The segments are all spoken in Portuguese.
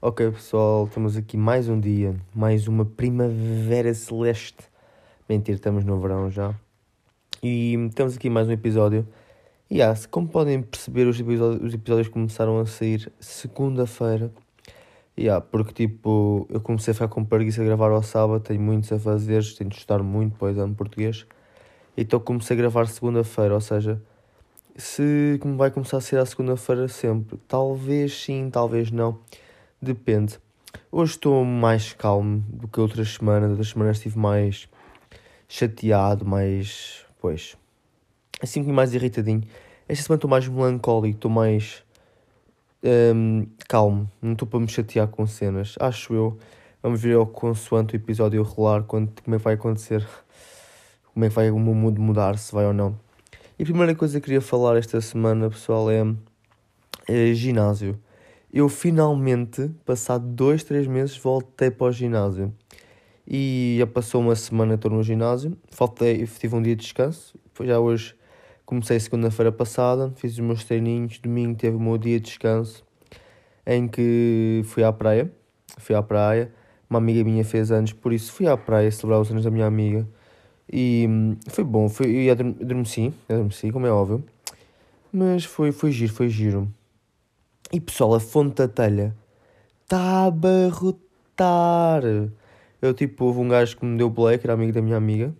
Ok, pessoal, estamos aqui mais um dia, mais uma primavera celeste. Mentira, estamos no verão já. E estamos aqui mais um episódio. E ah, como podem perceber, os episódios, os episódios começaram a sair segunda-feira. E ah, porque tipo, eu comecei a ficar com preguiça de gravar ao sábado, tenho muitos a fazer, tenho de estudar muito para o exame português. Então comecei a gravar segunda-feira, ou seja, se como vai começar a ser a segunda-feira sempre, talvez sim, talvez não Depende. Hoje estou mais calmo do que outras semanas. Outras semanas estive mais chateado, mais. Pois. Assim mais irritadinho. Esta semana estou mais melancólico, estou mais. Um, calmo. Não estou para me chatear com cenas. Acho eu. Vamos ver ao consoante o episódio rolar quando, como é que vai acontecer. Como é que vai o meu mundo mudar, se vai ou não. E a primeira coisa que queria falar esta semana, pessoal, é, é ginásio eu finalmente, passado dois, três meses, voltei para o ginásio. E já passou uma semana estou no ginásio, faltei, tive um dia de descanso, já hoje comecei segunda-feira passada, fiz os meus treininhos, domingo teve o meu dia de descanso, em que fui à praia, fui à praia, uma amiga minha fez anos, por isso fui à praia celebrar os anos da minha amiga, e hum, foi bom, foi, eu adormeci, adormeci, como é óbvio, mas foi, foi giro, foi giro. E pessoal, a fonte da telha está a abarrotar. Eu tipo, houve um gajo que me deu black, era amigo da minha amiga.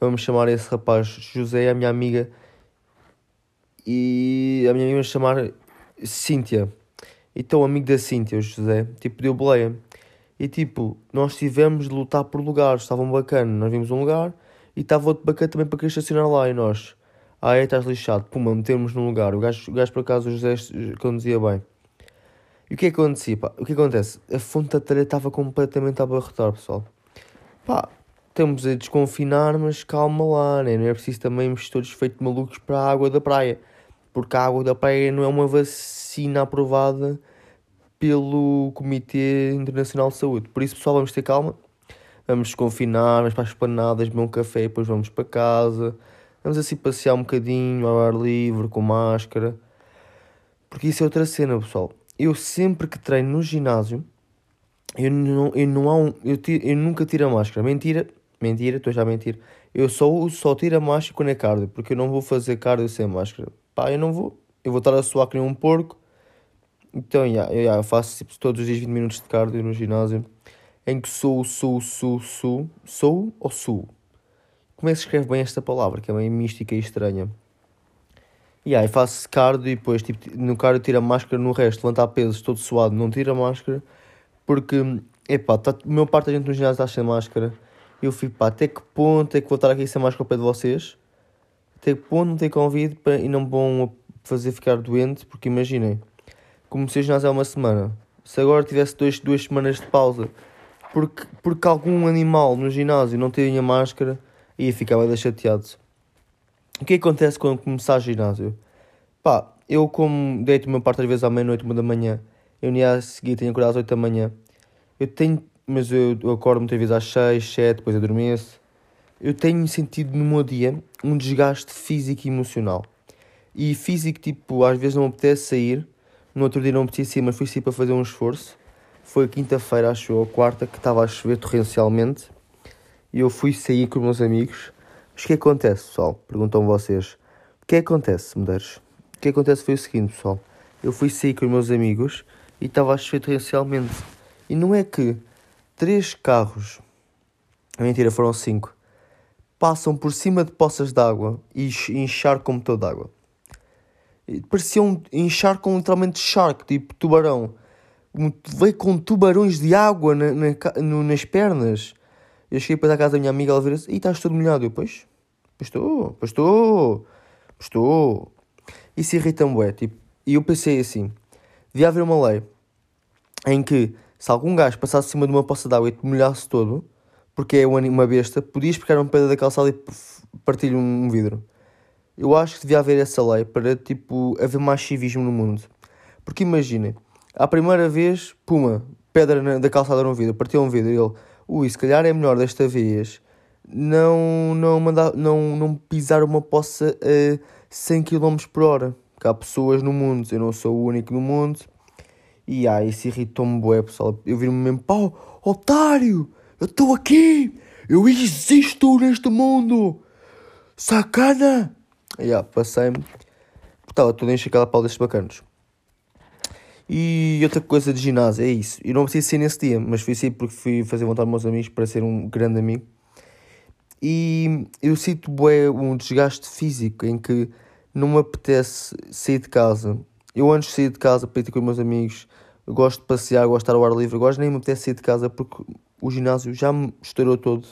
Vamos chamar esse rapaz José, a minha amiga. E a minha amiga chamar Cíntia. Então, amigo da Cíntia, o José, tipo, deu boleia. E tipo, nós tivemos de lutar por lugares, estavam bacana. Nós vimos um lugar e estava outro bacana também para querer estacionar lá. E nós, ah, é, estás lixado. Puma, metemos no lugar. O gajo, o gajo, por acaso, o José conduzia bem. E o que é que acontecia, pá? O que acontece? A fonte da telha estava completamente a abarrotar, pessoal. Pá, estamos a desconfinar, mas calma lá, né? Não é preciso também irmos todos feitos malucos para a água da praia. Porque a água da praia não é uma vacina aprovada pelo Comitê Internacional de Saúde. Por isso, pessoal, vamos ter calma. Vamos desconfinar, vamos para as esplanadas, beber um café, depois vamos para casa Vamos assim passear um bocadinho ao ar livre, com máscara. Porque isso é outra cena, pessoal. Eu sempre que treino no ginásio, eu não, eu não há um, eu, tiro, eu nunca tiro a máscara. Mentira, mentira, estou já a mentir. Eu só, só tiro a máscara quando é cardio, porque eu não vou fazer cardio sem máscara. Pá, eu não vou. Eu vou estar a suar que nem um porco. Então, yeah, eu, faço tipo, todos os dias 20 minutos de cardio no ginásio. Em que sou, sou, sou, sou, sou ou sou? Como é que se escreve bem esta palavra, que é meio mística e estranha? E aí faço cardio e depois tipo, no cardio tiro a máscara, no resto levantar pesos todo suado, não tiro a máscara, porque, epá, tá, a maior parte da gente no ginásio está sem máscara. Eu fico, pá, até que ponto é que vou estar aqui sem máscara ao pé de vocês? Até que ponto não tem convite para, e não vão fazer ficar doente? Porque imaginem, comecei o ginásio há uma semana, se agora tivesse dois, duas semanas de pausa, porque, porque algum animal no ginásio não tinha máscara e ficava bem chateado. O que acontece quando começar ginásio? Pá, eu como deito uma parte às vezes à meia-noite, uma da manhã, eu nem a seguir tenho acordado às 8 da manhã. Eu tenho, mas eu, eu acordo muitas vezes às 6, 7, depois adormeço. Eu tenho sentido no meu dia um desgaste físico e emocional. E físico, tipo, às vezes não me apetece sair, no outro dia não me apetece sair, mas fui sair para fazer um esforço. Foi quinta-feira, acho eu, ou quarta, que estava a chover torrencialmente e eu fui sair com os meus amigos. Mas o que acontece, pessoal? Perguntam vocês. O que acontece, medeiros? O que acontece foi o seguinte, pessoal. Eu fui sair com os meus amigos e estava a chover torrencialmente. E não é que três carros, mentira, foram cinco, passam por cima de poças de água e encharcam água. Pareciam encharcam literalmente shark, tipo tubarão. Veio com tubarões de água na, na, nas pernas. Eu cheguei para a casa da minha amiga, ela vira assim, e estás todo molhado. Eu, pois, estou, estou, estou. Isso irrita-me, tipo, e eu pensei assim, devia haver uma lei em que se algum gajo passasse acima de uma poça d'água e te molhasse todo, porque é uma besta, podias pegar um pedra da calçada e partir um vidro. Eu acho que devia haver essa lei para, tipo, haver mais civismo no mundo. Porque imaginem, a primeira vez, puma, pedra na, da calçada no vidro, partiu um vidro e ele ui, se calhar é melhor desta vez não, não, mandar, não, não pisar uma poça a 100 km por hora. Porque há pessoas no mundo, eu não sou o único no mundo, E ah, isso irritou-me bué, pessoal. Eu vi-me mesmo, pau, otário, eu estou aqui, eu existo neste mundo, sacana. E ah, passei-me, estava tudo encher aquela pau destes bacanos. E outra coisa de ginásio, é isso. Eu não preciso ser nesse dia, mas fui sair porque fui fazer vontade aos meus amigos para ser um grande amigo. E eu sinto bué um desgaste físico em que não me apetece sair de casa. Eu antes de sair de casa para ir com os meus amigos, gosto de passear, gosto de estar ao ar livre, agora nem me apetece sair de casa porque o ginásio já me estourou todo.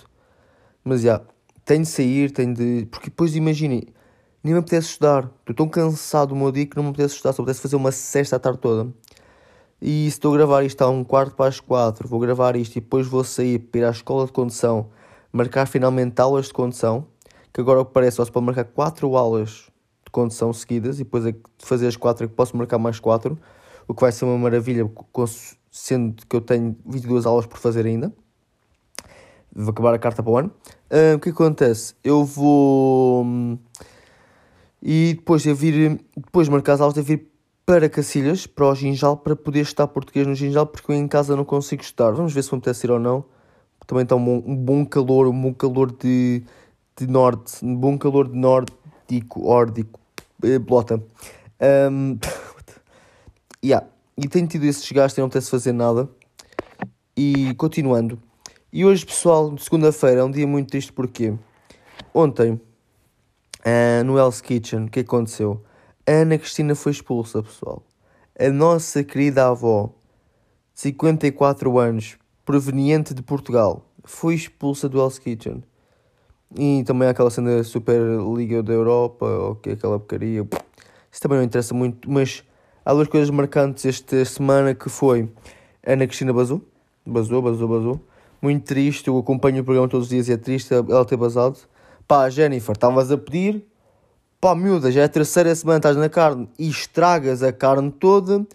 Mas já, tenho de sair, tenho de. Porque depois imaginem, nem me apetece estudar. Estou tão cansado do meu dia que não me apetece estudar, só apetece fazer uma cesta a tarde toda. E estou a gravar isto a um quarto para as quatro, vou gravar isto e depois vou sair para ir à escola de condução, marcar finalmente aulas de condução, que agora o que parece só se pode marcar quatro aulas de condução seguidas e depois é de fazer as quatro é que posso marcar mais quatro, o que vai ser uma maravilha, sendo que eu tenho 22 aulas por fazer ainda. Vou acabar a carta para o ano. O que acontece? Eu vou. E depois de vir, depois de marcar as aulas, de vir para Cacilhas, para o Ginjal, para poder estudar português no Ginjal, porque eu em casa não consigo estudar. Vamos ver se apetece ir ou não. Também está um bom, um bom calor, um bom calor de, de norte, um bom calor de nórdico, órdico, eh, blota. Um, yeah. E tenho tido esse desgaste e não apetece fazer nada. E continuando. E hoje, pessoal, segunda-feira, é um dia muito triste porque ontem, uh, no Hell's Kitchen, o que aconteceu? Ana Cristina foi expulsa, pessoal. A nossa querida avó, 54 anos, proveniente de Portugal, foi expulsa do Hell's Kitchen. E também aquela cena da Super Liga da Europa, ou que aquela porcaria. Isso também não interessa muito, mas há duas coisas marcantes esta semana que foi Ana Cristina basou. Basou, basou, basou. Muito triste, eu acompanho o programa todos os dias e é triste ela ter basado. Pá, Jennifer, estavas a pedir Pá, miúda, já é a terceira semana estás na carne e estragas a carne toda,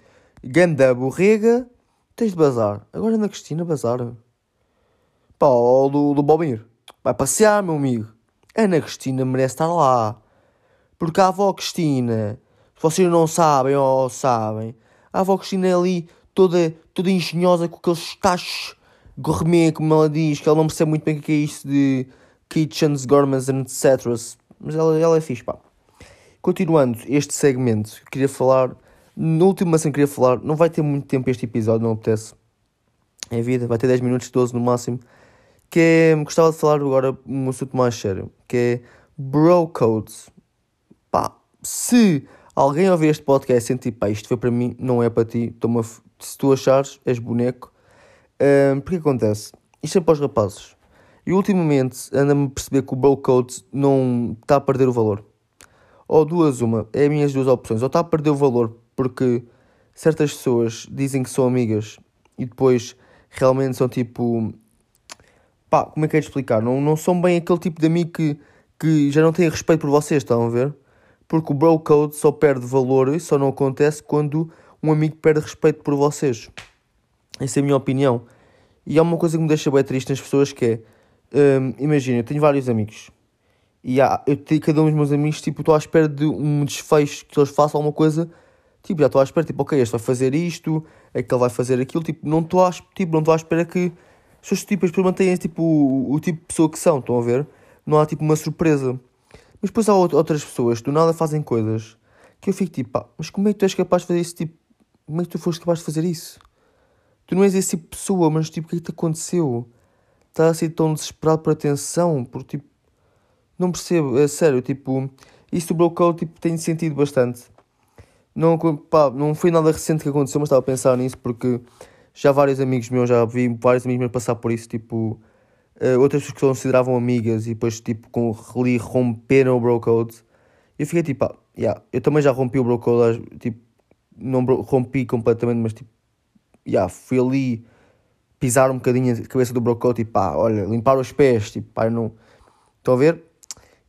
ganda borrega, tens de bazar. Agora na Cristina, bazar. Pá, o do, do Bobir. Vai passear, meu amigo. Ana Cristina merece estar lá. Porque a avó Cristina, se vocês não sabem ou sabem, a avó Cristina é ali toda, toda engenhosa com aqueles tachos gourmet, como ela diz, que ela não percebe muito bem o que é isso de kitchens, gourmets, etc. Mas ela, ela é fixe, pá. Continuando este segmento, queria falar. No último assim queria falar. Não vai ter muito tempo este episódio, não apetece. É vida, vai ter 10 minutos, 12 no máximo. Que é. Gostava de falar agora um assunto mais sério. Que é. Bro Codes. Pá, se alguém ouvir este podcast e sentir, pá, isto foi para mim, não é para ti. Se tu achares, és boneco. Um, porque acontece? Isto é para os rapazes. E ultimamente anda-me a perceber que o Bro Code não está a perder o valor ou duas, uma, é as minhas duas opções. Ou está a perder o valor porque certas pessoas dizem que são amigas e depois realmente são tipo. pá, como é que é de explicar? Não, não são bem aquele tipo de amigo que, que já não tem respeito por vocês, estão a ver? Porque o bro code só perde valor e só não acontece quando um amigo perde respeito por vocês. Essa é a minha opinião. E há uma coisa que me deixa bem triste nas pessoas que é. Hum, imagina, eu tenho vários amigos e há, eu tenho cada um dos meus amigos, tipo, estou à espera de um desfecho que eles façam alguma coisa. Tipo, já estou à espera, tipo, ok, este vai fazer isto, aquele vai fazer aquilo. Tipo, não estou à, tipo, não à espera que as pessoas, tipo, as tipo, o, o, tipo de pessoa que são, estão a ver? Não há, tipo, uma surpresa. Mas depois há outras pessoas que do nada fazem coisas que eu fico tipo, pá, mas como é que tu és capaz de fazer isso? Tipo, como é que tu foste capaz de fazer isso? Tu não és esse tipo de pessoa, mas tipo, o que é que te aconteceu? Estás a ser tão desesperado por atenção, por tipo não percebo, é sério, tipo, isso do Broco tipo, tem sentido bastante. Não, pá, não foi nada recente que aconteceu, mas estava a pensar nisso porque já vários amigos meus, já vi vários amigos meus passar por isso, tipo, uh, outras pessoas que consideravam amigas e depois, tipo, com ali romperam o bro code. Eu fiquei tipo, ah, yeah, eu também já rompi o bro code, tipo, não rompi completamente, mas tipo, yeah, fui ali pisar um bocadinho a cabeça do bro code, tipo, pá, olha, limpar os pés, tipo, pá, não. Estão a ver?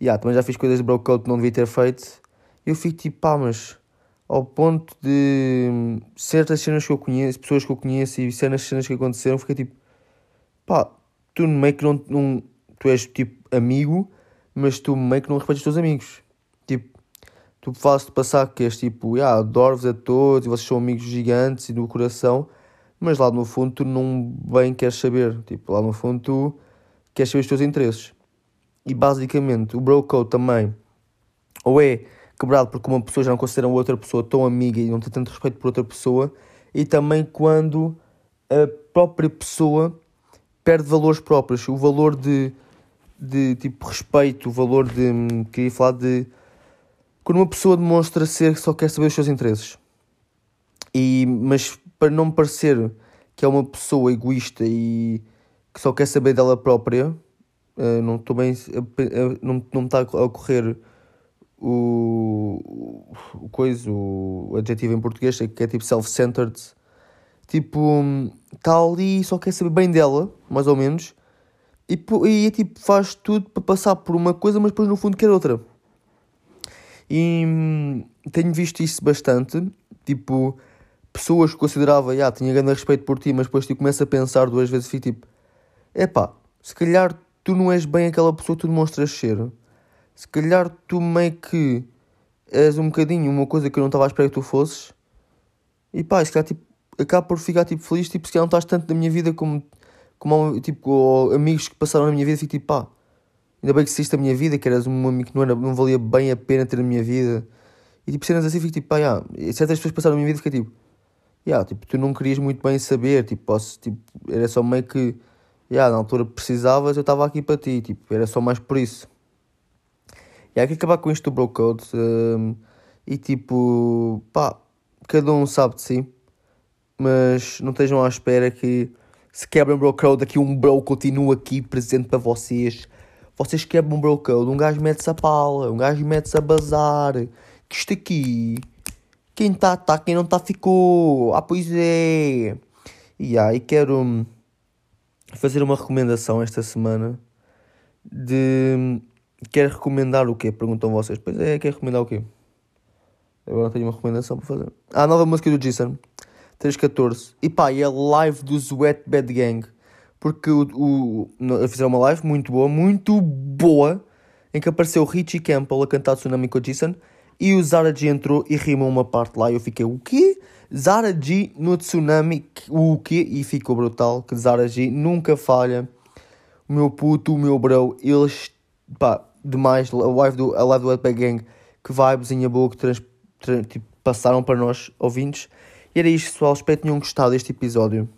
Yeah, também já fiz coisas de broke que não devia ter feito. Eu fico tipo, pá, mas ao ponto de certas cenas que eu conheço, pessoas que eu conheço e certas cenas que aconteceram, fiquei tipo, pá, tu meio que não, não tu és tipo amigo, mas tu meio que não respeitas os teus amigos. Tipo, tu fazes-te passar que és tipo, ah, adoro-vos a todos e vocês são amigos gigantes e do coração, mas lá no fundo tu não bem queres saber. Tipo, lá no fundo tu queres saber os teus interesses. E basicamente o bro code também, ou é quebrado porque uma pessoa já não considera outra pessoa tão amiga e não tem tanto respeito por outra pessoa, e também quando a própria pessoa perde valores próprios, o valor de, de tipo respeito, o valor de. Queria falar de. Quando uma pessoa demonstra ser que só quer saber os seus interesses. E, mas para não me parecer que é uma pessoa egoísta e que só quer saber dela própria, uh, não estou bem. Não, não me está a ocorrer o, o coisa, o adjetivo em português, que é tipo self-centered Tipo, está ali e só quer saber bem dela, mais ou menos. E, e tipo, faz tudo para passar por uma coisa, mas depois no fundo quer outra. E hum, tenho visto isso bastante. Tipo, pessoas que considerava, ah, tinha grande respeito por ti, mas depois tipo, começa a pensar duas vezes e fico tipo, epá, se calhar tu não és bem aquela pessoa que tu demonstras ser. Se calhar tu meio que és um bocadinho uma coisa que eu não estava à espera que tu fosses. E pá, se calhar tipo, acabo por ficar tipo, feliz, tipo, se calhar não estás tanto na minha vida como, como tipo, amigos que passaram na minha vida, fico tipo, pá, ainda bem que exististe a minha vida, que eras um amigo que não, era, não valia bem a pena ter na minha vida. E tipo, cenas assim, fico tipo, pá, yeah. e certas pessoas passaram na minha vida, fica tipo, yeah, tipo, tu não querias muito bem saber, tipo, posso, tipo, era só meio que, yeah, na altura precisavas, eu estava aqui para ti, tipo, era só mais por isso. E há que acabar com isto do bro code um, e tipo, pá, cada um sabe de si mas não estejam à espera que se quebrem um bro code, aqui um bro continua aqui presente para vocês. Vocês quebram bro code, um gajo mete-se a pala, um gajo mete-se a bazar. Que isto aqui, quem está, está, quem não está, ficou. Ah, pois é. E aí quero fazer uma recomendação esta semana de. Quero recomendar o quê? Perguntam vocês. Pois é, quer recomendar o quê? Agora tenho uma recomendação para fazer. Ah, a nova música do Jason. 314. E pá, e a live do Sweat Bad Gang. Porque o, o, fizeram uma live muito boa, muito boa, em que apareceu o Richie Campbell a cantar Tsunami com Jason e o Zara G entrou e rimou uma parte lá. E eu fiquei, o quê? Zara G no Tsunami, o quê? E ficou brutal, que Zara G nunca falha. O meu puto, o meu bro, eles, pá, demais. A live do, a live do Bad Gang, que vibezinha boa que trans, trans, tipo, passaram para nós ouvintes. E era isto, pessoal. Espero que tenham gostado deste episódio.